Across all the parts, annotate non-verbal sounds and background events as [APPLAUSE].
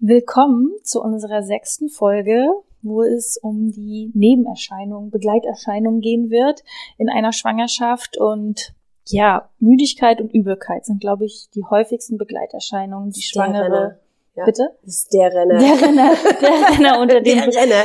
Willkommen zu unserer sechsten Folge, wo es um die Nebenerscheinungen, Begleiterscheinungen gehen wird in einer Schwangerschaft und ja, Müdigkeit und Übelkeit sind, glaube ich, die häufigsten Begleiterscheinungen, die Schwangere. Ja, Bitte? Das ist der Renner. Der Renner, der Renner unter den, Der Renner.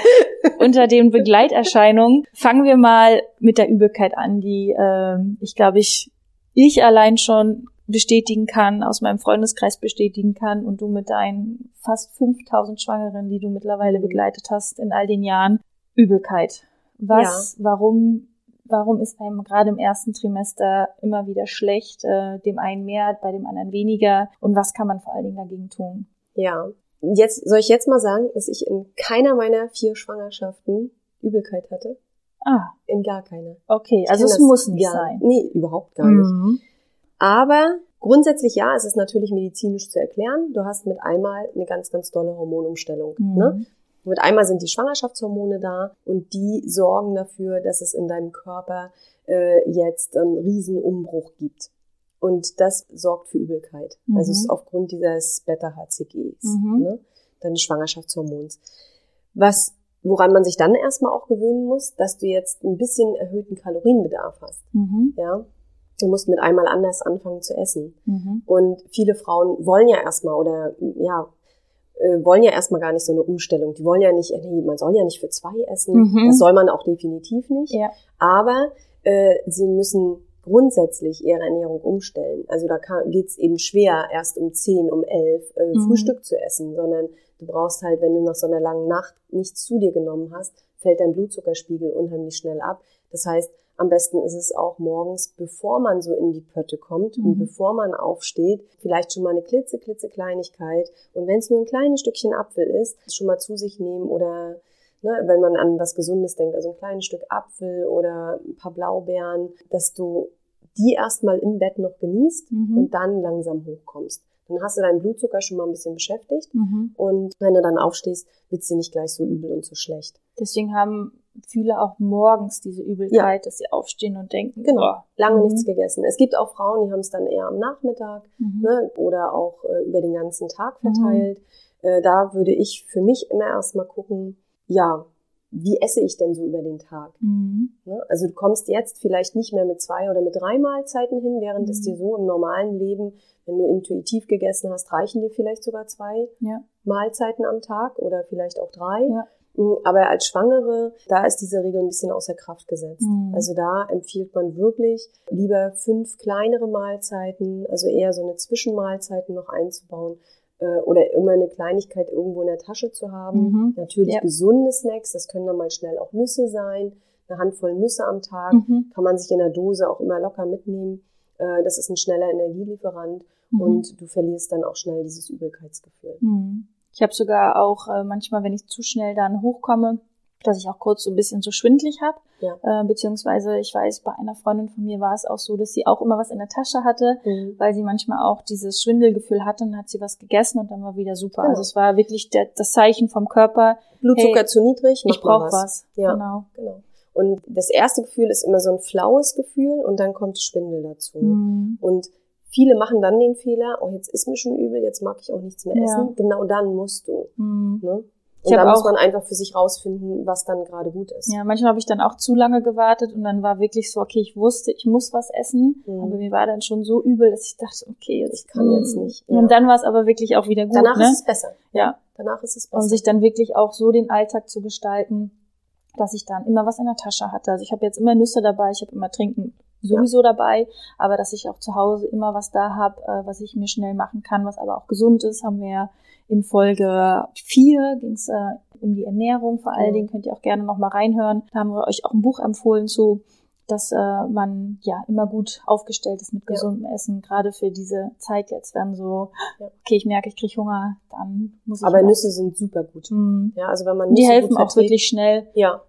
unter den Begleiterscheinungen. Fangen wir mal mit der Übelkeit an, die ähm, ich glaube ich ich allein schon bestätigen kann, aus meinem Freundeskreis bestätigen kann und du mit deinen fast 5000 Schwangeren, die du mittlerweile Mhm. begleitet hast in all den Jahren, Übelkeit. Was, warum, warum ist einem gerade im ersten Trimester immer wieder schlecht, äh, dem einen mehr, bei dem anderen weniger und was kann man vor allen Dingen dagegen tun? Ja. Jetzt soll ich jetzt mal sagen, dass ich in keiner meiner vier Schwangerschaften Übelkeit hatte. Ah, In gar keiner. okay, also es muss nicht gar, sein. Nee, überhaupt gar nicht. Mhm. Aber grundsätzlich ja, es ist natürlich medizinisch zu erklären. Du hast mit einmal eine ganz, ganz tolle Hormonumstellung. Mhm. Ne? Mit einmal sind die Schwangerschaftshormone da und die sorgen dafür, dass es in deinem Körper äh, jetzt einen riesen Umbruch gibt. Und das sorgt für Übelkeit. Mhm. Also es ist aufgrund dieses Beta-HCGs, Mhm. ne? deines Schwangerschaftshormons. Was, woran man sich dann erstmal auch gewöhnen muss, dass du jetzt ein bisschen erhöhten Kalorienbedarf hast. Mhm. Ja? Du musst mit einmal anders anfangen zu essen. Mhm. Und viele Frauen wollen ja erstmal oder ja, äh, wollen ja erstmal gar nicht so eine Umstellung. Die wollen ja nicht, äh, nee, man soll ja nicht für zwei essen. Mhm. Das soll man auch definitiv nicht. Ja. Aber äh, sie müssen grundsätzlich ihre Ernährung umstellen. Also da geht es eben schwer, erst um 10, um 11 äh, Mhm. Frühstück zu essen, sondern du brauchst halt, wenn du nach so einer langen Nacht nichts zu dir genommen hast, fällt dein Blutzuckerspiegel unheimlich schnell ab. Das heißt, am besten ist es auch morgens, bevor man so in die Pötte kommt und Mhm. bevor man aufsteht, vielleicht schon mal eine klitze, klitze Kleinigkeit. Und wenn es nur ein kleines Stückchen Apfel ist, schon mal zu sich nehmen oder ne, wenn man an was Gesundes denkt, also ein kleines Stück Apfel oder ein paar Blaubeeren, dass du die erstmal im Bett noch genießt Mhm. und dann langsam hochkommst. Dann hast du deinen Blutzucker schon mal ein bisschen beschäftigt Mhm. und wenn du dann aufstehst, wird's dir nicht gleich so übel und so schlecht. Deswegen haben viele auch morgens diese Übelkeit, dass sie aufstehen und denken, Genau. boah, Lange Mhm. nichts gegessen. Es gibt auch Frauen, die haben es dann eher am Nachmittag mhm. ne, oder auch äh, über den ganzen Tag Mhm. verteilt. Äh, da würde ich für mich immer erstmal gucken, ja, wie esse ich denn so über den Tag? Mhm. Ne? Also du kommst jetzt vielleicht nicht mehr mit zwei oder mit drei Mahlzeiten hin, während es Mhm. dir so im normalen Leben, wenn du intuitiv gegessen hast, reichen dir vielleicht sogar zwei Ja. Mahlzeiten am Tag oder vielleicht auch drei. Ja. Mm, Aber als Schwangere, da ist diese Regel ein bisschen außer Kraft gesetzt. Mhm. Also da empfiehlt man wirklich lieber fünf kleinere Mahlzeiten, also eher so eine Zwischenmahlzeiten noch einzubauen oder immer eine Kleinigkeit irgendwo in der Tasche zu haben. Mhm. Natürlich Ja. gesunde Snacks, das können dann mal schnell auch Nüsse sein. Eine Handvoll Nüsse am Tag Mhm. kann man sich in der Dose auch immer locker mitnehmen. Äh, Das ist ein schneller Energielieferant Mhm. und du verlierst dann auch schnell dieses Übelkeitsgefühl. Mhm. Ich habe sogar auch äh, manchmal, wenn ich zu schnell dann hochkomme, dass ich auch kurz so ein bisschen so schwindlig habe. Ja. Äh, beziehungsweise ich weiß, bei einer Freundin von mir war es auch so, dass sie auch immer was in der Tasche hatte, weil sie manchmal auch dieses Schwindelgefühl hatte, dann hat sie was gegessen und dann war wieder super. Genau. Also es war wirklich der, das Zeichen vom Körper, Blutzucker Hey, zu niedrig, ich brauche was. Ja. Genau. Genau. Und das erste Gefühl ist immer so ein flaues Gefühl und dann kommt Schwindel dazu. Mhm. Und viele machen dann den Fehler, oh, jetzt ist mir schon übel, jetzt mag ich auch nichts mehr Ja. essen. Genau dann musst du. Mhm. Ne? Und da muss man einfach für sich rausfinden, was dann gerade gut ist. Ja, manchmal habe ich dann auch zu lange gewartet und dann war wirklich so, okay, ich wusste, ich muss was essen, Mhm. aber mir war dann schon so übel, dass ich dachte, okay, jetzt Ich kann mm. jetzt nicht, ja. Und dann war es aber wirklich auch wieder gut, Danach ne? ist es besser. ja, Danach ist es besser. und sich dann wirklich auch so den Alltag zu gestalten, dass ich dann immer was in der Tasche hatte. Also ich habe jetzt immer Nüsse dabei, ich habe immer Trinken sowieso dabei, aber dass ich auch zu Hause immer was da habe, äh, was ich mir schnell machen kann, was aber auch gesund ist, haben wir ja in Folge 4 ging es äh, um die Ernährung vor allen Mhm. Dingen, könnt ihr auch gerne noch mal reinhören. Da haben wir euch auch ein Buch empfohlen zu. dass äh, man ja immer gut aufgestellt ist mit Ja. gesundem Essen, gerade für diese Zeit jetzt, wenn so, Ja. okay, ich merke, ich kriege Hunger, dann muss ich Aber Nüsse sind super gut. Mhm. Ja, also wenn man Und die Nüsse helfen auch wirklich schnell Ja,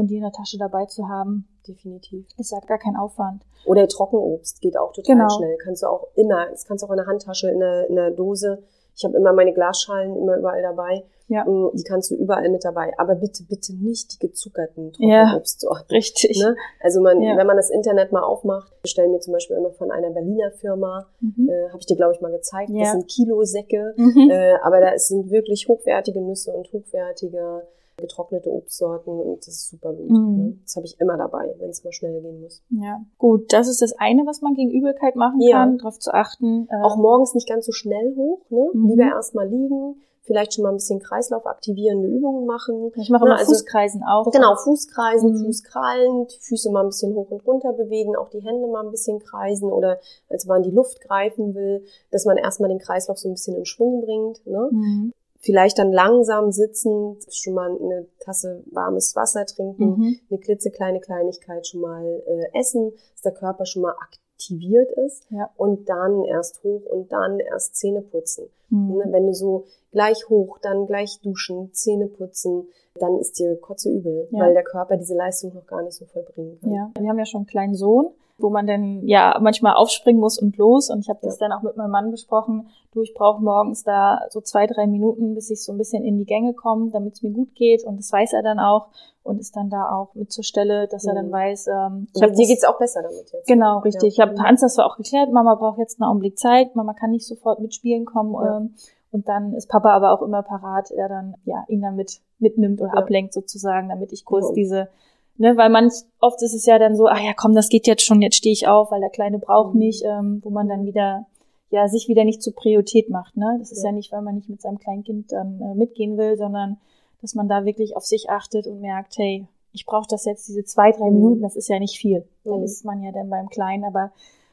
und die in der Tasche dabei zu haben, definitiv. ist ja gar kein Aufwand. Oder Trockenobst geht auch total Genau. schnell. Kannst du auch immer, das kannst du auch in der Handtasche, in der, in der Dose. Ich habe immer meine Glasschalen immer überall dabei. Ja. Mm, Die kannst du überall mit dabei. Aber bitte, bitte nicht die gezuckerten Ja. Trockenobstsorten. Richtig. Ne? Also man, Ja. wenn man das Internet mal aufmacht, bestellen wir zum Beispiel immer von einer Berliner Firma, Mhm. äh, habe ich dir glaube ich mal gezeigt, Ja. das sind Kilosäcke, Mhm. äh, aber da sind wirklich hochwertige Nüsse und hochwertige getrocknete Obstsorten und das ist super gut. Mhm. Ne? Das habe ich immer dabei, wenn es mal schnell gehen muss. Ja, gut, das ist das eine, was man gegen Übelkeit machen Ja. kann, darauf zu achten. äh, Auch morgens nicht ganz so schnell hoch, ne? Mhm. Lieber erstmal liegen, vielleicht schon mal ein bisschen kreislaufaktivierende Übungen machen. ich mache Na, immer also- Fußkreisen auch. Genau, Fußkreisen, Mhm. Fußkrallen, die Füße mal ein bisschen hoch und runter bewegen, auch die Hände mal ein bisschen kreisen oder als man die Luft greifen will, dass man erstmal den Kreislauf so ein bisschen in Schwung bringt. Ne? Mhm. Vielleicht dann langsam sitzend schon mal eine Tasse warmes Wasser trinken, Mhm. eine klitzekleine Kleinigkeit schon mal äh, essen, dass der Körper schon mal aktiviert ist Ja. und dann erst hoch und dann erst Zähne putzen. Mhm. Ne, Wenn du so gleich hoch, dann gleich duschen, Zähne putzen, dann ist dir kotze übel, Ja. weil der Körper diese Leistung noch gar nicht so vollbringen kann. Ja, wir haben ja schon einen kleinen Sohn, wo man dann ja manchmal aufspringen muss und los. Und ich habe das dann auch mit meinem Mann besprochen. Du, ich brauche morgens da so zwei, drei Minuten, bis ich so ein bisschen in die Gänge komme, damit es mir gut geht. Und das weiß er dann auch und ist dann da auch mit zur Stelle, dass er dann Mhm. weiß, ähm, ich Ich hab dir geht's auch besser damit jetzt. Genau, richtig. Ja. Ich habe Mhm. Hans das auch geklärt, Mama braucht jetzt einen Augenblick Zeit, Mama kann nicht sofort mit Spielen kommen. Ja. Ähm, und dann ist Papa aber auch immer parat, der dann ja ihn dann mit mitnimmt oder Ja. ablenkt sozusagen, damit ich kurz Ja. diese, ne, weil manch oft ist es ja dann so, ach ja, komm, das geht jetzt schon, jetzt stehe ich auf, weil der Kleine braucht Mhm. mich, ähm, wo man dann wieder ja sich wieder nicht zur Priorität macht. Ne? Das ist Ja. ja nicht, weil man nicht mit seinem Kleinkind dann äh, mitgehen will, sondern dass man da wirklich auf sich achtet und merkt, hey, ich brauche das jetzt diese zwei, drei Mhm. Minuten, das ist ja nicht viel. Dann Mhm. ist man ja dann beim Kleinen, aber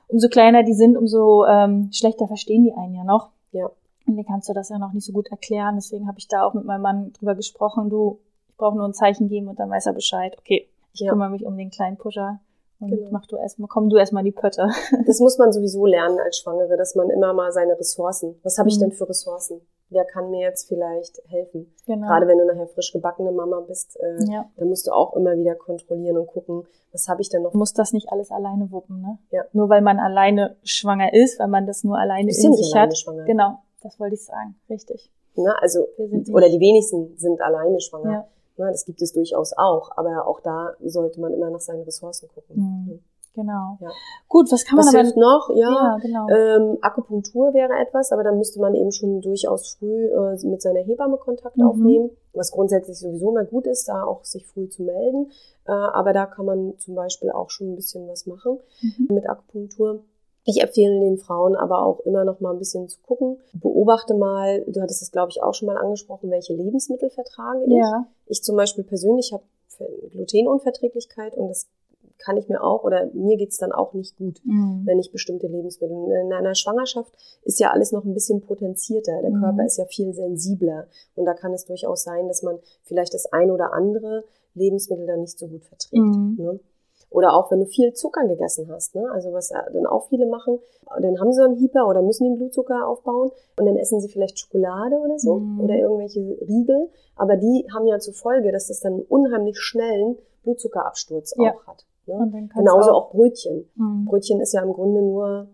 umso kleiner die sind, umso ähm, schlechter verstehen die einen ja noch. Ja. Und dann kannst du das ja noch nicht so gut erklären. Deswegen habe ich da auch mit meinem Mann drüber gesprochen. Du, ich brauche nur ein Zeichen geben und dann weiß er Bescheid. Okay, ich Ja. kümmere mich um den kleinen Pusher und Genau. mach du erstmal, komm du erstmal die Pötte. [LAUGHS] Das muss man sowieso lernen als Schwangere, dass man immer mal seine Ressourcen, was habe ich Mhm. denn für Ressourcen? Wer kann mir jetzt vielleicht helfen? Genau. Gerade wenn du nachher frisch gebackene Mama bist, äh, ja. dann musst du auch immer wieder kontrollieren und gucken, was habe ich denn noch? Du musst das nicht alles alleine wuppen, ne? Ja. Nur weil man alleine schwanger ist, weil man das nur alleine in sich alleine hat. schwanger. Genau, das wollte ich sagen. Richtig. Ne? Also, oder die wenigsten sind alleine schwanger. Ja. Das gibt es durchaus auch, aber auch da sollte man immer nach seinen Ressourcen gucken. Mhm. Genau. Ja. Gut, was kann Was man aber hilft noch? Ja, Ja, genau. Ähm, Akupunktur wäre etwas, aber dann müsste man eben schon durchaus früh äh, mit seiner Hebamme Kontakt Mhm. aufnehmen, was grundsätzlich sowieso immer gut ist, da auch sich früh zu melden. Äh, aber da kann man zum Beispiel auch schon ein bisschen was machen Mhm. mit Akupunktur. Ich empfehle den Frauen aber auch immer noch mal ein bisschen zu gucken. Beobachte mal, du hattest es glaube ich auch schon mal angesprochen, welche Lebensmittel vertrage ich. Ja. Ich zum Beispiel persönlich habe Glutenunverträglichkeit und das kann ich mir auch oder mir geht's dann auch nicht gut Mhm. wenn ich bestimmte Lebensmittel. In einer Schwangerschaft ist ja alles noch ein bisschen potenzierter. Der Mhm. Körper ist ja viel sensibler. Und da kann es durchaus sein, dass man vielleicht das ein oder andere Lebensmittel dann nicht so gut verträgt. Mhm. Ne? Oder auch wenn du viel Zucker gegessen hast, ne? also was ja dann auch viele machen, dann haben sie einen Hyper oder müssen den Blutzucker aufbauen und dann essen sie vielleicht Schokolade oder so Mhm. oder irgendwelche Riegel, aber die haben ja zur Folge, dass das dann einen unheimlich schnellen Blutzuckerabsturz Ja. auch hat. Ne? Genauso du auch Brötchen. Mhm. Brötchen ist ja im Grunde nur,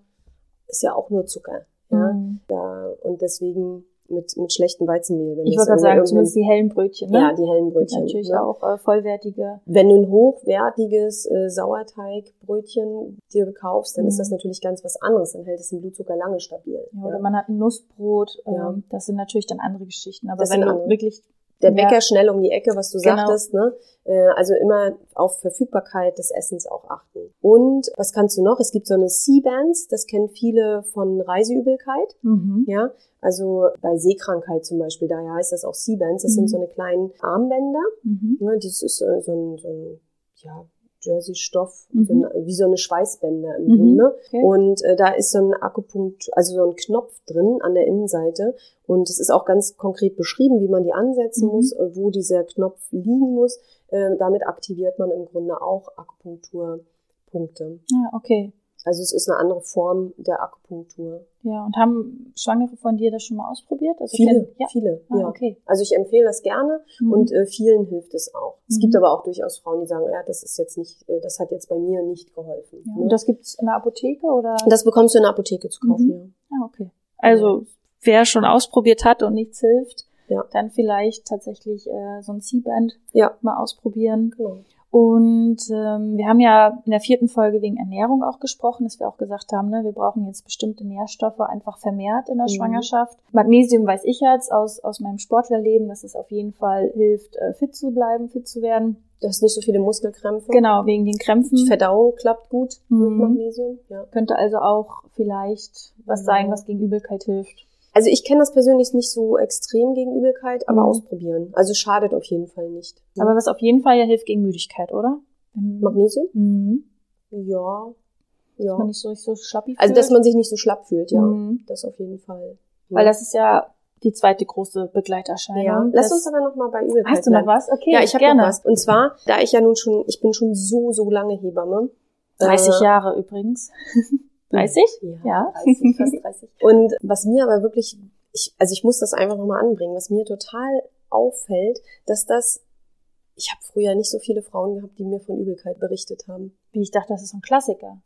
ist ja auch nur Zucker. Ja? Mhm. Da, und deswegen mit, mit schlechtem Weizenmehl. Wenn Ich das wollte gerade sagen, zumindest die hellen Brötchen, ne? Ja, die hellen Brötchen. natürlich ne? auch äh, vollwertige. Wenn du ein hochwertiges äh, Sauerteigbrötchen dir kaufst, dann Mhm. ist das natürlich ganz was anderes. Dann hält es den Blutzucker lange stabil. Ja, oder ja. man hat ein Nussbrot. Ja. Ähm, das sind natürlich dann andere Geschichten. Aber Das wenn du wirklich Der Ja. Bäcker schnell um die Ecke, was du Genau. sagtest. Ne? Äh, also immer auf Verfügbarkeit des Essens auch achten. Und was kannst du noch? Es gibt so eine C-Bands, das kennen viele von Reiseübelkeit. Mhm. Ja, also bei Seekrankheit zum Beispiel, daher heißt das auch C-Bands. Das Mhm. sind so eine kleinen Armbänder. Mhm. Ne, das ist äh, so ein, so ein ja, Jersey-Stoff, Mhm. so wie so eine Schweißbänder im Mhm. Grunde. Okay. Und äh, da ist so ein Akupunkt, also so ein Knopf drin an der Innenseite. Und es ist auch ganz konkret beschrieben, wie man die ansetzen Mhm. muss, äh, wo dieser Knopf liegen muss. Äh, damit aktiviert man im Grunde auch Punkte. Ja, okay. Also es ist eine andere Form der Akupunktur. Ja, und haben Schwangere von dir das schon mal ausprobiert? Also Viele, kenn- ja. viele, Ah, ja. okay. Also ich empfehle das gerne Mhm. und äh, vielen hilft es auch. Es Mhm. gibt aber auch durchaus Frauen, die sagen, ja, das ist jetzt nicht, äh, das hat jetzt bei mir nicht geholfen. ja. ne? Und das gibt's in der Apotheke oder? das bekommst du in der Apotheke zu kaufen, Mhm. Ah, okay. Also wer schon ausprobiert hat und nichts hilft, Ja. dann vielleicht tatsächlich äh, so ein C-Band ja. Ja, mal ausprobieren. genau. Und ähm, wir haben ja in der vierten Folge wegen Ernährung auch gesprochen, dass wir auch gesagt haben, ne, wir brauchen jetzt bestimmte Nährstoffe einfach vermehrt in der Mhm. Schwangerschaft. Magnesium weiß ich jetzt aus, aus meinem Sportlerleben, dass es auf jeden Fall hilft, äh, fit zu bleiben, fit zu werden. Du hast nicht so viele Muskelkrämpfe. Genau, wegen den Krämpfen. Die Verdauung klappt gut Mhm. mit Magnesium. Ja. Könnte also auch vielleicht was Ja. sein, was gegen Übelkeit hilft. Also ich kenne das persönlich nicht so extrem gegen Übelkeit, aber Mhm. ausprobieren. Also schadet auf jeden Fall nicht. Aber was auf jeden Fall ja hilft gegen Müdigkeit, oder? Magnesium? Mhm. Ja. Dass man Ja. nicht so, so schlappi Also fühlt. dass man sich nicht so schlapp fühlt, ja. Mhm. Das auf jeden Fall. Ja. Weil das ist ja die zweite große Begleiterscheinung. ja. Lass uns aber noch mal bei Übelkeit Hast du noch was? Okay, Ja, ich habe noch was. Und zwar, da ich ja nun schon, ich bin schon so, so lange Hebamme. 30 Äh, Jahre übrigens. [LAUGHS] 30? Ja, Ja. 30, [LAUGHS] fast 30. Und was mir aber wirklich, ich, also ich muss das einfach nochmal anbringen, was mir total auffällt, dass das, ich habe früher nicht so viele Frauen gehabt, die mir von Übelkeit berichtet haben. Wie ich dachte, das ist ein Klassiker.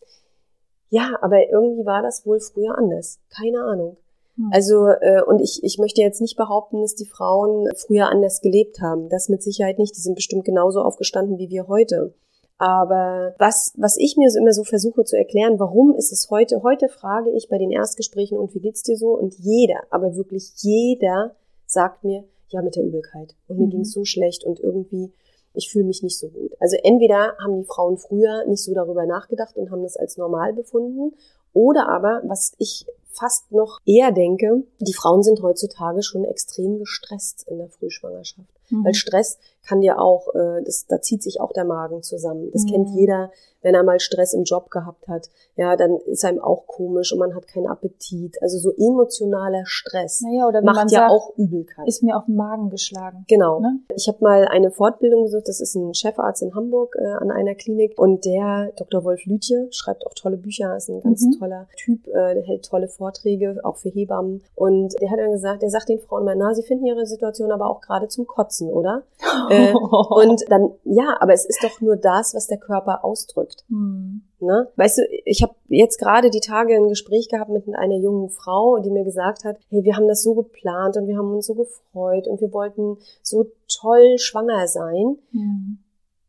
Ja, aber irgendwie war das wohl früher anders. Keine Ahnung. Hm. Also, äh, und ich, ich möchte jetzt nicht behaupten, dass die Frauen früher anders gelebt haben. Das mit Sicherheit nicht. Die sind bestimmt genauso aufgestanden wie wir heute. Aber was, was ich mir so immer so versuche zu erklären, warum ist es heute, heute frage ich bei den Erstgesprächen, und wie geht's dir so? Und jeder, aber wirklich jeder sagt mir, ja, mit der Übelkeit. Und mir Mhm. ging's so schlecht und irgendwie, ich fühle mich nicht so gut. Also entweder haben die Frauen früher nicht so darüber nachgedacht und haben das als normal befunden, oder aber, was ich fast noch eher denke, die Frauen sind heutzutage schon extrem gestresst in der Frühschwangerschaft. Mhm. Weil Stress kann dir auch, äh, das, da zieht sich auch der Magen zusammen. Das Mhm. kennt jeder, wenn er mal Stress im Job gehabt hat. Ja, dann ist einem auch komisch und man hat keinen Appetit. Also so emotionaler Stress Naja, oder macht ja sagt, auch Übelkeit. ist mir auf den Magen geschlagen. Genau. Ne? Ich habe mal eine Fortbildung besucht, das ist ein Chefarzt in Hamburg äh, an einer Klinik und der Dr. Wolf Lütje schreibt auch tolle Bücher, ist ein ganz Mhm. toller Typ, äh, der hält tolle Vorträge, auch für Hebammen und der hat dann gesagt, der sagt den Frauen mal, na, sie finden ihre Situation aber auch gerade zum Kotzen, oder? [LAUGHS] Äh, und dann, ja, aber es ist doch nur das, was der Körper ausdrückt. Hm. Ne? Weißt du, ich habe jetzt gerade die Tage ein Gespräch gehabt mit einer jungen Frau, die mir gesagt hat, hey, wir haben das so geplant und wir haben uns so gefreut und wir wollten so toll schwanger sein. Hm.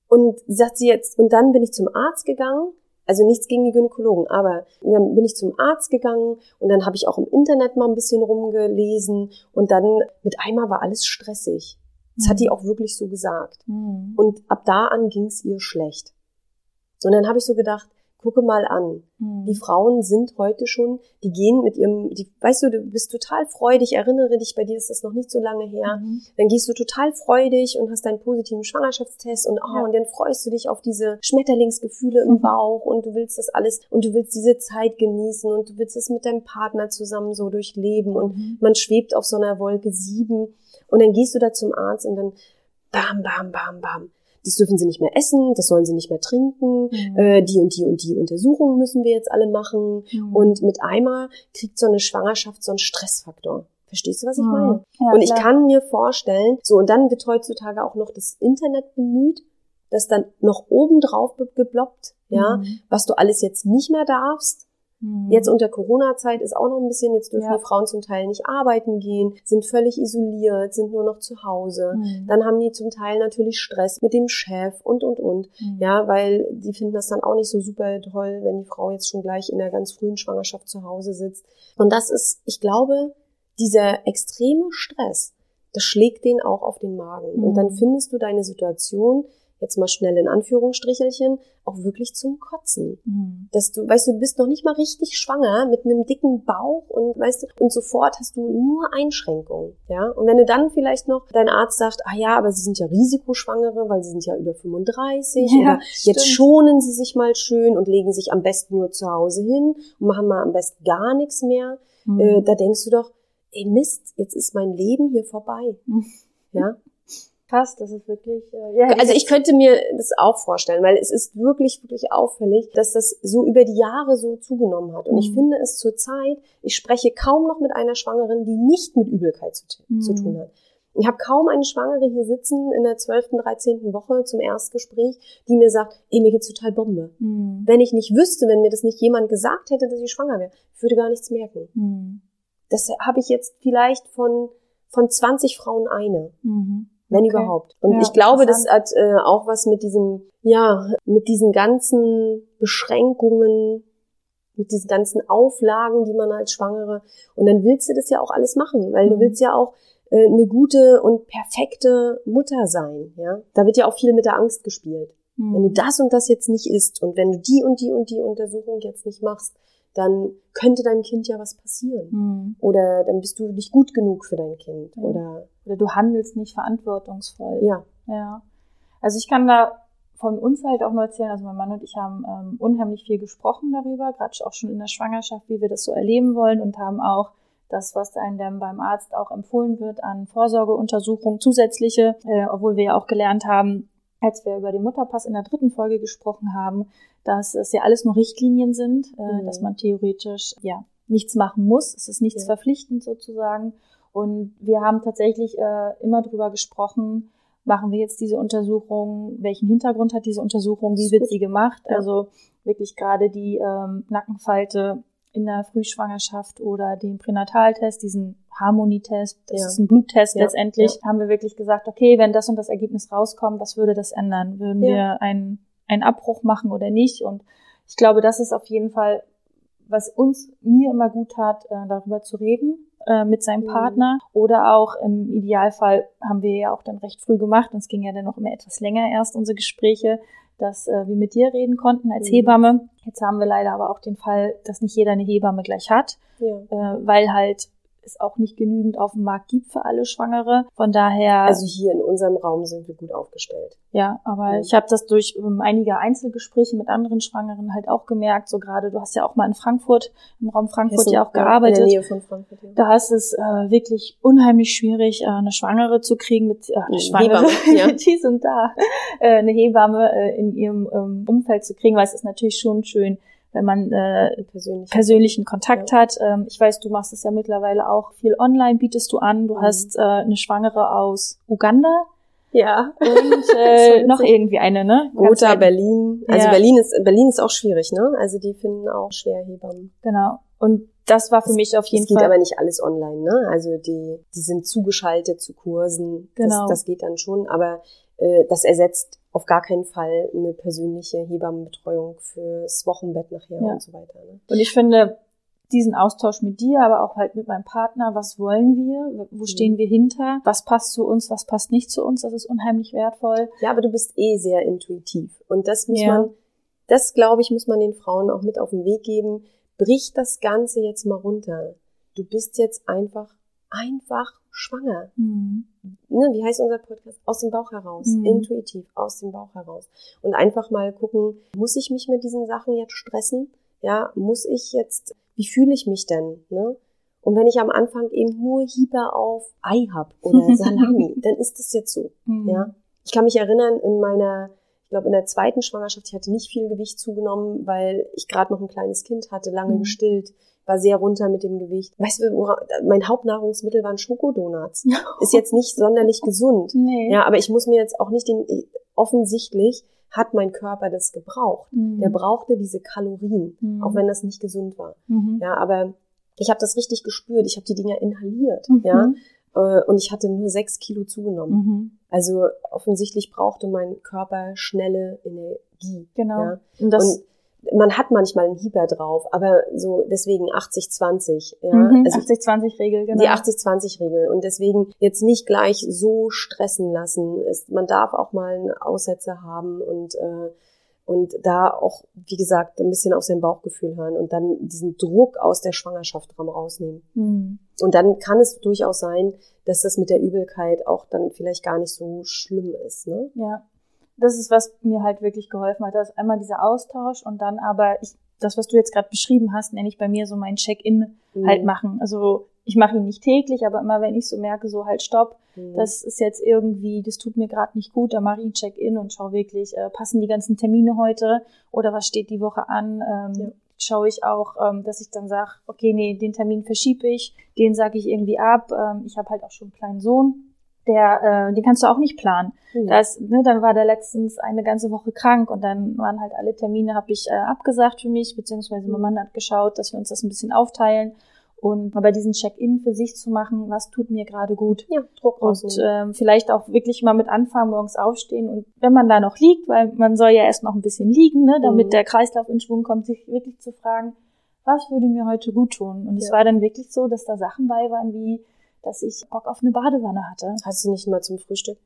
Und sagt sie jetzt, und dann bin ich zum Arzt gegangen, also nichts gegen die Gynäkologen, aber dann bin ich zum Arzt gegangen und dann habe ich auch im Internet mal ein bisschen rumgelesen und dann mit einmal war alles stressig. Das hat die auch wirklich so gesagt. Hm. Und ab da an ging es ihr schlecht. Und dann habe ich so gedacht, gucke mal an. Hm. Die Frauen sind heute schon, die gehen mit ihrem, die, weißt du, du bist total freudig, erinnere dich, bei dir ist das noch nicht so lange her. Mhm. Dann gehst du total freudig und hast deinen positiven Schwangerschaftstest und, oh, Ja. und dann freust du dich auf diese Schmetterlingsgefühle im Mhm. Bauch und du willst das alles und du willst diese Zeit genießen und du willst es mit deinem Partner zusammen so durchleben und Mhm. man schwebt auf so einer Wolke sieben und dann gehst du da zum Arzt und dann bam, bam, bam, bam. Das dürfen sie nicht mehr essen, das sollen sie nicht mehr trinken, Mhm. äh, die und die und die Untersuchungen müssen wir jetzt alle machen. Mhm. Und mit einmal kriegt so eine Schwangerschaft so einen Stressfaktor. Verstehst du, was ich Mhm. meine? Ja, und ich klar. kann mir vorstellen, so und dann wird heutzutage auch noch das Internet bemüht, das dann noch obendrauf be- gebloppt, ja, Mhm. was du alles jetzt nicht mehr darfst. Mhm. Jetzt unter Corona-Zeit ist auch noch ein bisschen, jetzt dürfen Ja. die Frauen zum Teil nicht arbeiten gehen, sind völlig isoliert, sind nur noch zu Hause. Mhm. Dann haben die zum Teil natürlich Stress mit dem Chef und, und, und. Mhm. Ja, weil die finden das dann auch nicht so super toll, wenn die Frau jetzt schon gleich in der ganz frühen Schwangerschaft zu Hause sitzt. Und das ist, ich glaube, dieser extreme Stress, das schlägt den auch auf den Magen. Und dann Mhm. findest du deine Situation, jetzt mal schnell in Anführungsstrichelchen, auch wirklich zum Kotzen. Mhm. Dass du, weißt du, du bist noch nicht mal richtig schwanger mit einem dicken Bauch und weißt du, und sofort hast du nur Einschränkungen, ja. Und wenn du dann vielleicht noch dein Arzt sagt, ah ja, aber sie sind ja Risikoschwangere, weil sie sind ja über 35 Ja, oder jetzt stimmt. schonen sie sich mal schön und legen sich am besten nur zu Hause hin und machen mal am besten gar nichts mehr, Mhm. äh, da denkst du doch, ey Mist, jetzt ist mein Leben hier vorbei, Mhm. ja. Krass, das ist wirklich. Äh, ja, Also ich könnte mir das auch vorstellen, weil es ist wirklich, wirklich auffällig, dass das so über die Jahre so zugenommen hat. Und ich Mhm. finde es zurzeit, ich spreche kaum noch mit einer Schwangeren, die nicht mit Übelkeit zu, zu Mhm. tun hat. Ich habe kaum eine Schwangere hier sitzen in der 12., 13. Woche zum Erstgespräch, die mir sagt, ey, mir geht's total Bombe. Mhm. Wenn ich nicht wüsste, wenn mir das nicht jemand gesagt hätte, dass ich schwanger wäre, ich würde gar nichts merken. Mhm. Das habe ich jetzt vielleicht von, von 20 Frauen eine Mhm. Wenn Okay. überhaupt. Und Ja, ich glaube, das hat äh, auch was mit diesem, ja, mit diesen ganzen Beschränkungen, mit diesen ganzen Auflagen, die man als Schwangere, und dann willst du das ja auch alles machen, weil du Mhm. willst ja auch äh, eine gute und perfekte Mutter sein, ja. Da wird ja auch viel mit der Angst gespielt. Mhm. Wenn du das und das jetzt nicht isst und wenn du die und die und die Untersuchung jetzt nicht machst, dann könnte deinem Kind ja was passieren. Mhm. Oder dann bist du nicht gut genug für dein Kind. Ja. Oder Oder du handelst nicht verantwortungsvoll. ja. Ja. Also ich kann da von uns halt auch nur erzählen, also mein Mann und ich haben ähm, unheimlich viel gesprochen darüber, gerade auch schon in der Schwangerschaft, wie wir das so erleben wollen und haben auch das, was einem dann beim Arzt auch empfohlen wird an Vorsorgeuntersuchungen, zusätzliche, äh, obwohl wir ja auch gelernt haben, als wir über den Mutterpass in der dritten Folge gesprochen haben, dass es ja alles nur Richtlinien sind, äh, Mhm. dass man theoretisch ja nichts machen muss. Es ist nichts Ja. verpflichtend sozusagen. Und wir haben tatsächlich äh, immer drüber gesprochen, machen wir jetzt diese Untersuchung, welchen Hintergrund hat diese Untersuchung, wie wird gut. sie gemacht? Ja. Also wirklich gerade die ähm, Nackenfalte in der Frühschwangerschaft oder den Pränataltest, diesen Harmonietest, das Ja. ist ein Bluttest Ja, letztendlich, haben wir wirklich gesagt, okay, wenn das und das Ergebnis rauskommt, was würde das ändern? Würden wir einen, einen Abbruch machen oder nicht? Und ich glaube, das ist auf jeden Fall, was uns, mir immer gut hat, äh, darüber zu reden äh, mit seinem Mhm. Partner. Oder auch im Idealfall haben wir ja auch dann recht früh gemacht, und es ging ja dann noch immer etwas länger erst unsere Gespräche, dass äh, wir mit dir reden konnten als Mhm. Hebamme. Jetzt haben wir leider aber auch den Fall, dass nicht jeder eine Hebamme gleich hat, ja. weil halt es auch nicht genügend auf dem Markt gibt für alle Schwangere. Von daher, Also hier in unserem Raum sind wir gut aufgestellt. ja, aber Mhm. ich habe das durch ähm, einige Einzelgespräche mit anderen Schwangeren halt auch gemerkt. So gerade, du hast ja auch mal in Frankfurt, im Raum Frankfurt ja auch In gearbeitet. der Nähe von Frankfurt. Ja. Da ist es äh, wirklich unheimlich schwierig, äh, eine Schwangere zu kriegen mit äh, eine Eine Schwangere, Hebamme, [LAUGHS] ja. die sind da, äh, eine Hebamme äh, in ihrem ähm, Umfeld zu kriegen, weil es ist natürlich schon schön, wenn man äh, Persönlich. persönlichen Kontakt hat. Ähm, ich weiß, du machst es ja mittlerweile auch viel online, bietest du an. Du Mhm. hast äh, eine Schwangere aus Uganda Ja. und [LAUGHS] äh, noch irgendwie eine, ne? Gotha, Berlin. Also Ja. Berlin ist Berlin ist auch schwierig, ne? Also die finden auch schwer Hebammen. Genau. Und das war für Es- mich auf jeden Es geht Fall. aber nicht alles online, ne? Also die die sind zugeschaltet zu Kursen. Genau. Das, das geht dann schon, aber äh, das ersetzt auf gar keinen Fall eine persönliche Hebammenbetreuung fürs Wochenbett nachher Ja. und so weiter. Ne? Und ich finde diesen Austausch mit dir, aber auch halt mit meinem Partner, was wollen wir, wo stehen wir hinter, was passt zu uns, was passt nicht zu uns, das ist unheimlich wertvoll. Ja, aber du bist eh sehr intuitiv. Und das muss Ja. man, das glaube ich, muss man den Frauen auch mit auf den Weg geben. Brich das Ganze jetzt mal runter. Du bist jetzt einfach, einfach schwanger. Hm. Ne, wie heißt unser Podcast? Aus dem Bauch heraus. Mhm. Intuitiv, aus dem Bauch heraus. Und einfach mal gucken, muss ich mich mit diesen Sachen jetzt stressen? Ja, muss ich jetzt, wie fühle ich mich denn? Ne? Und wenn ich am Anfang eben nur Hieber auf Ei hab oder [LAUGHS] Salami, dann ist das jetzt so. Hm. Ja. Ich kann mich erinnern, in meiner, ich glaube, in der zweiten Schwangerschaft, ich hatte nicht viel Gewicht zugenommen, weil ich gerade noch ein kleines Kind hatte, lange Mhm. gestillt, war sehr runter mit dem Gewicht. Weißt du, mein Hauptnahrungsmittel waren Schokodonuts. Ist jetzt nicht sonderlich gesund. Nee. Ja, aber ich muss mir jetzt auch nicht den, offensichtlich hat mein Körper das gebraucht. Hm. Der brauchte diese Kalorien, Mhm. auch wenn das nicht gesund war. Mhm. Ja, aber ich habe das richtig gespürt. Ich habe die Dinger inhaliert. Mhm. Ja, äh, und ich hatte nur sechs Kilo zugenommen. Mhm. Also offensichtlich brauchte mein Körper schnelle Energie. Genau. Ja. Und das, und man hat manchmal einen Hieber drauf, aber so deswegen 80-20. Ja. mhm, Also 80-20-Regel, genau. die 80-20-Regel. Und deswegen jetzt nicht gleich so stressen lassen. Es, man darf auch mal einen Aussetzer haben und, äh, und da auch, wie gesagt, ein bisschen auf sein Bauchgefühl hören und dann diesen Druck aus der Schwangerschaft rausnehmen. Hm. Und dann kann es durchaus sein, dass das mit der Übelkeit auch dann vielleicht gar nicht so schlimm ist. Ne? Ja, das ist, was mir halt wirklich geholfen hat. Das ist einmal dieser Austausch und dann aber, ich, das, was du jetzt gerade beschrieben hast, nenne ich bei mir so mein Check-in halt Mhm. machen. Also ich mache ihn nicht täglich, aber immer wenn ich so merke, so halt stopp, Mhm. das ist jetzt irgendwie, das tut mir gerade nicht gut, dann mache ich ein Check-in und schaue wirklich, äh, passen die ganzen Termine heute oder was steht die Woche an. Ähm, Ja. Schaue ich auch, ähm, dass ich dann sage, okay, nee, den Termin verschiebe ich, den sage ich irgendwie ab. Ähm, ich habe halt auch schon einen kleinen Sohn, der, äh, den kannst du auch nicht planen. Ja. Das, ne, dann war der letztens eine ganze Woche krank und dann waren halt alle Termine, habe ich äh, abgesagt für mich, beziehungsweise mein Mann hat geschaut, dass wir uns das ein bisschen aufteilen und aber diesen Check-in für sich zu machen, was tut mir gerade gut. ja, Druck Und ähm, vielleicht auch wirklich mal mit anfangen, morgens aufstehen und wenn man da noch liegt, weil man soll ja erst noch ein bisschen liegen, ne, damit Mhm. der Kreislauf in Schwung kommt, sich wirklich zu fragen, was würde mir heute gut tun? Und es Ja. war dann wirklich so, dass da Sachen bei waren, wie dass ich Bock auf eine Badewanne hatte. Hast du nicht mal zum Frühstück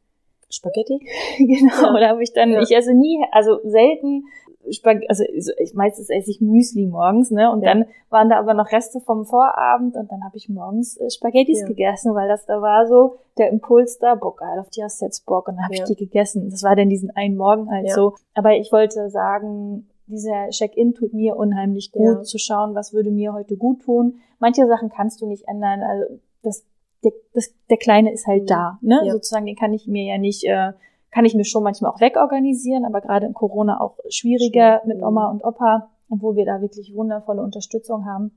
Spaghetti? [LAUGHS] genau, Ja. da habe ich dann, Ja. ich esse nie, also selten, Spag also ich meistens esse ich Müsli morgens, ne? Und Ja. dann waren da aber noch Reste vom Vorabend und dann habe ich morgens äh, Spaghettis gegessen, weil das da war so der Impuls da, boah, geil, auf die hast du jetzt Bock. Und dann habe ich die gegessen. Das war dann diesen einen Morgen halt so. Aber ich wollte sagen, dieser Check-in tut mir unheimlich gut, zu schauen, was würde mir heute gut tun. Manche Sachen kannst du nicht ändern. Also das, der, das, der Kleine ist halt Mhm. da, ne? Ja. Sozusagen, den kann ich mir ja nicht, äh, kann ich mir schon manchmal auch wegorganisieren, aber gerade in Corona auch schwieriger Schwierig, mit. Oma und Opa, obwohl wir da wirklich wundervolle Unterstützung haben.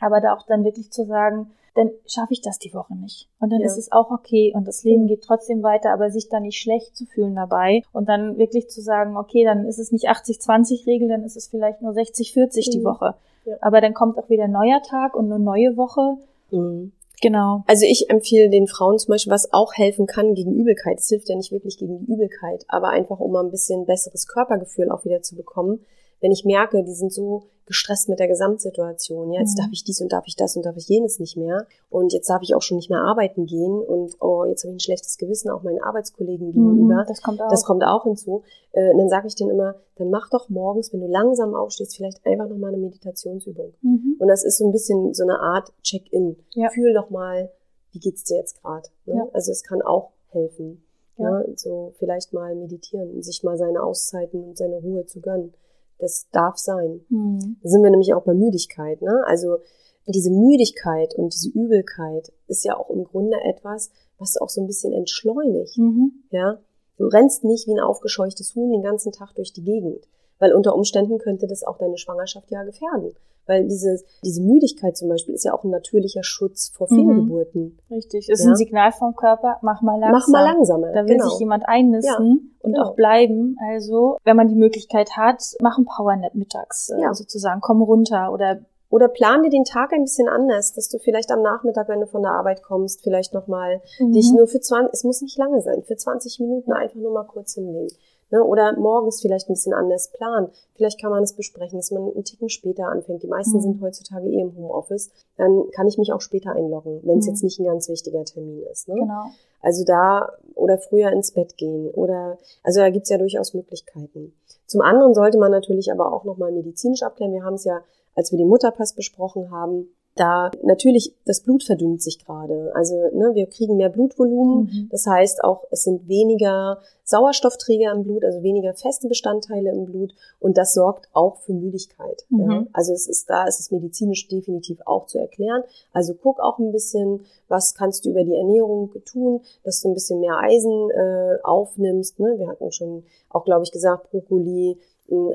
Aber da auch dann wirklich zu sagen, dann schaffe ich das die Woche nicht. Und dann Ja. ist es auch okay und das Leben geht trotzdem weiter, aber sich da nicht schlecht zu fühlen dabei und dann wirklich zu sagen, okay, dann ist es nicht 80-20-Regel, dann ist es vielleicht nur 60-40 die Mhm. Woche. Ja. Aber dann kommt auch wieder ein neuer Tag und eine neue Woche. Mhm. Genau. Also ich empfehle den Frauen zum Beispiel, was auch helfen kann gegen Übelkeit. Es hilft ja nicht wirklich gegen die Übelkeit, aber einfach um mal ein bisschen besseres Körpergefühl auch wieder zu bekommen. Wenn ich merke, die sind so gestresst mit der Gesamtsituation, ja, jetzt Mhm. darf ich dies und darf ich das und darf ich jenes nicht mehr und jetzt darf ich auch schon nicht mehr arbeiten gehen und oh, jetzt habe ich ein schlechtes Gewissen auch meinen Arbeitskollegen gegenüber. Mhm, das kommt auch. Das kommt auch hinzu. Äh, dann sage ich denen immer, dann mach doch morgens, wenn du langsam aufstehst, vielleicht einfach nochmal eine Meditationsübung. mhm. Und das ist so ein bisschen so eine Art Check-in. Ja. Fühl doch mal, wie geht's dir jetzt gerade. Ne? Ja. Also es kann auch helfen. Ja. Ne? So vielleicht mal meditieren, sich mal seine Auszeiten und seine Ruhe zu gönnen. Das darf sein. Mhm. Da sind wir nämlich auch bei Müdigkeit. Ne? Also diese Müdigkeit und diese Übelkeit ist ja auch im Grunde etwas, was auch so ein bisschen entschleunigt. Mhm. Ja, du rennst nicht wie ein aufgescheuchtes Huhn den ganzen Tag durch die Gegend, weil unter Umständen könnte das auch deine Schwangerschaft ja gefährden. Weil diese, diese Müdigkeit zum Beispiel ist ja auch ein natürlicher Schutz vor Mhm. Fehlgeburten. Richtig. Es ist Ja. ein Signal vom Körper, mach mal langsam. Mach mal langsamer. Da will genau. sich jemand einnisten und genau. auch bleiben. Also, wenn man die Möglichkeit hat, mach einen Powernap mittags äh, Ja. sozusagen. Komm runter oder Oder plan dir den Tag ein bisschen anders, dass du vielleicht am Nachmittag, wenn du von der Arbeit kommst, vielleicht nochmal dich Mhm. nur für 20, es muss nicht lange sein, für 20 Minuten einfach nur mal kurz hinlegen. Ne? Oder morgens vielleicht ein bisschen anders planen. Vielleicht kann man es besprechen, dass man einen Ticken später anfängt. Die meisten Mhm. sind heutzutage eh im Homeoffice. Dann kann ich mich auch später einloggen, wenn es Mhm. jetzt nicht ein ganz wichtiger Termin ist. Ne? Genau. Also da oder früher ins Bett gehen oder also da gibt's ja durchaus Möglichkeiten. Zum anderen sollte man natürlich aber auch nochmal medizinisch abklären. Wir haben es ja, als wir den Mutterpass besprochen haben, da natürlich das Blut verdünnt sich gerade. Also ne, wir kriegen mehr Blutvolumen. Mhm. Das heißt auch, es sind weniger Sauerstoffträger im Blut, also weniger feste Bestandteile im Blut und das sorgt auch für Müdigkeit. Mhm. Ja. Also es ist da, ist es medizinisch definitiv auch zu erklären. Also guck auch ein bisschen, was kannst du über die Ernährung tun, dass du ein bisschen mehr Eisen äh, aufnimmst. Ne? Wir hatten schon auch, glaube ich, gesagt, Brokkoli,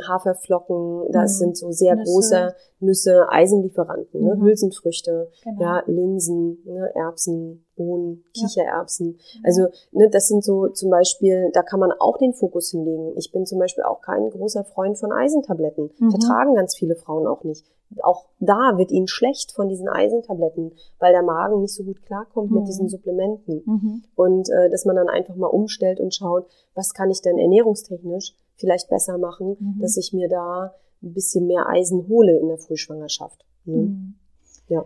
Haferflocken, das Mhm. sind so sehr Nüsse. große Nüsse, Eisenlieferanten, ne? Mhm. Hülsenfrüchte, Genau. ja, Linsen, ne? Erbsen, Bohnen, Ja. Kichererbsen. Also ne, das sind so zum Beispiel, da kann man auch den Fokus hinlegen. Ich bin zum Beispiel auch kein großer Freund von Eisentabletten. Mhm. Vertragen ganz viele Frauen auch nicht. Auch da wird ihnen schlecht von diesen Eisentabletten, weil der Magen nicht so gut klarkommt Mhm. mit diesen Supplementen. Mhm. Und äh, dass man dann einfach mal umstellt und schaut, was kann ich denn ernährungstechnisch vielleicht besser machen, Mhm. dass ich mir da ein bisschen mehr Eisen hole in der Frühschwangerschaft. Ne? Mhm. Ja.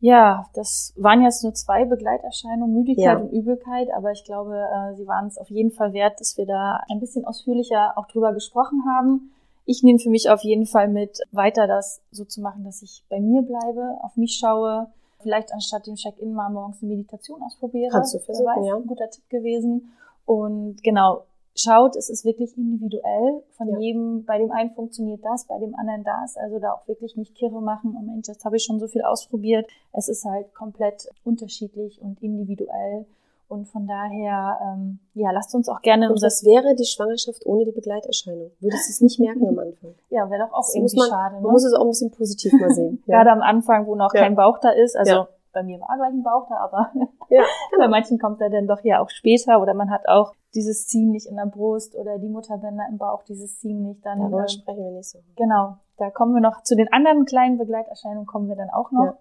Ja, das waren jetzt nur zwei Begleiterscheinungen, Müdigkeit Ja. und Übelkeit, aber ich glaube, äh, sie waren es auf jeden Fall wert, dass wir da ein bisschen ausführlicher auch drüber gesprochen haben. Ich nehme für mich auf jeden Fall mit, weiter das so zu machen, dass ich bei mir bleibe, auf mich schaue, vielleicht anstatt dem Check-in mal morgens eine Meditation ausprobiere. Kannst du versuchen, ja. Ein guter Tipp gewesen. Und genau, schaut, es ist wirklich individuell. Von Ja. jedem, bei dem einen funktioniert das, bei dem anderen das. Also da auch wirklich nicht kirre machen, oh Mensch, jetzt habe ich schon so viel ausprobiert. Es ist halt komplett unterschiedlich und individuell. Und von daher, ähm, ja, lasst uns auch gerne Und was wäre die Schwangerschaft ohne die Begleiterscheinung? Würdest du es nicht merken am Anfang? [LAUGHS] ja, wäre doch auch Das irgendwie muss man, schade, ne? man muss es auch ein bisschen positiv mal sehen. [LAUGHS] Gerade am Anfang, wo noch Ja. kein Bauch da ist. Also Ja. Bei mir war gleich ein Bauch da, aber [LAUGHS] Ja, bei manchen kommt er dann doch ja auch später oder man hat auch dieses Ziehen nicht in der Brust oder die Mutterbänder im Bauch, dieses Ziehen nicht dann. Darüber ähm, sprechen wir nicht so. Genau, da kommen wir noch zu den anderen kleinen Begleiterscheinungen kommen wir dann auch noch. Ja.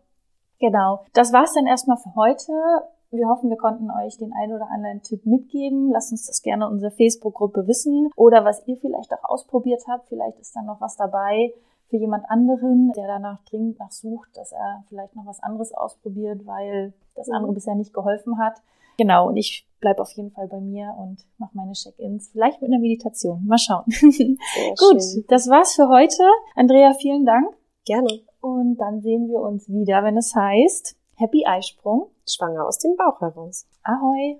Genau. Das war's dann erstmal für heute. Wir hoffen, wir konnten euch den einen oder anderen Tipp mitgeben. Lasst uns das gerne in unserer Facebook-Gruppe wissen oder was ihr vielleicht auch ausprobiert habt. Vielleicht ist dann noch was dabei für jemand anderen, der danach dringend nach sucht, dass er vielleicht noch was anderes ausprobiert, weil das Mhm. andere bisher nicht geholfen hat. Genau, und ich bleibe auf jeden Fall bei mir und mache meine Check-ins. Vielleicht mit einer Meditation. Mal schauen. Sehr [LAUGHS] Gut, schön. das war's für heute. Andrea, vielen Dank. Gerne. Und dann sehen wir uns wieder, wenn es heißt Happy Eisprung. Schwanger aus dem Bauch heraus. Ahoi.